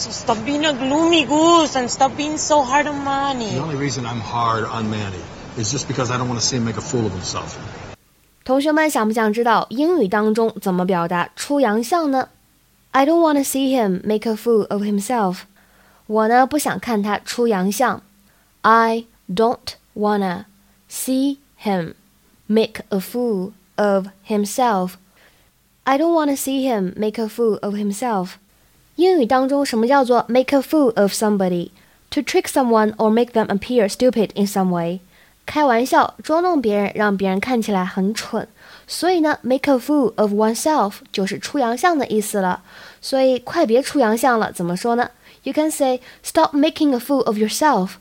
So stop being a gloomy goose and stop being so hard on Manny. The only reason I'm hard on Manny is just because I don't want to see him make a fool of himself. 同学们想不想知道英语当中怎么表达出洋相呢？I don't want to see him make a fool of himself. 我呢不想看他出洋相。I don't wanna see him make a fool of himself. I don't wanna see him make a fool of himself. 英语当中什么叫做 make a fool of somebody? To trick someone or make them appear stupid in some way. 开玩笑，捉弄别人，让别人看起来很蠢。所以呢，make a fool of oneself 就是出洋相的意思了。所以快别出洋相了，怎么说呢？You can say stop making a fool of yourself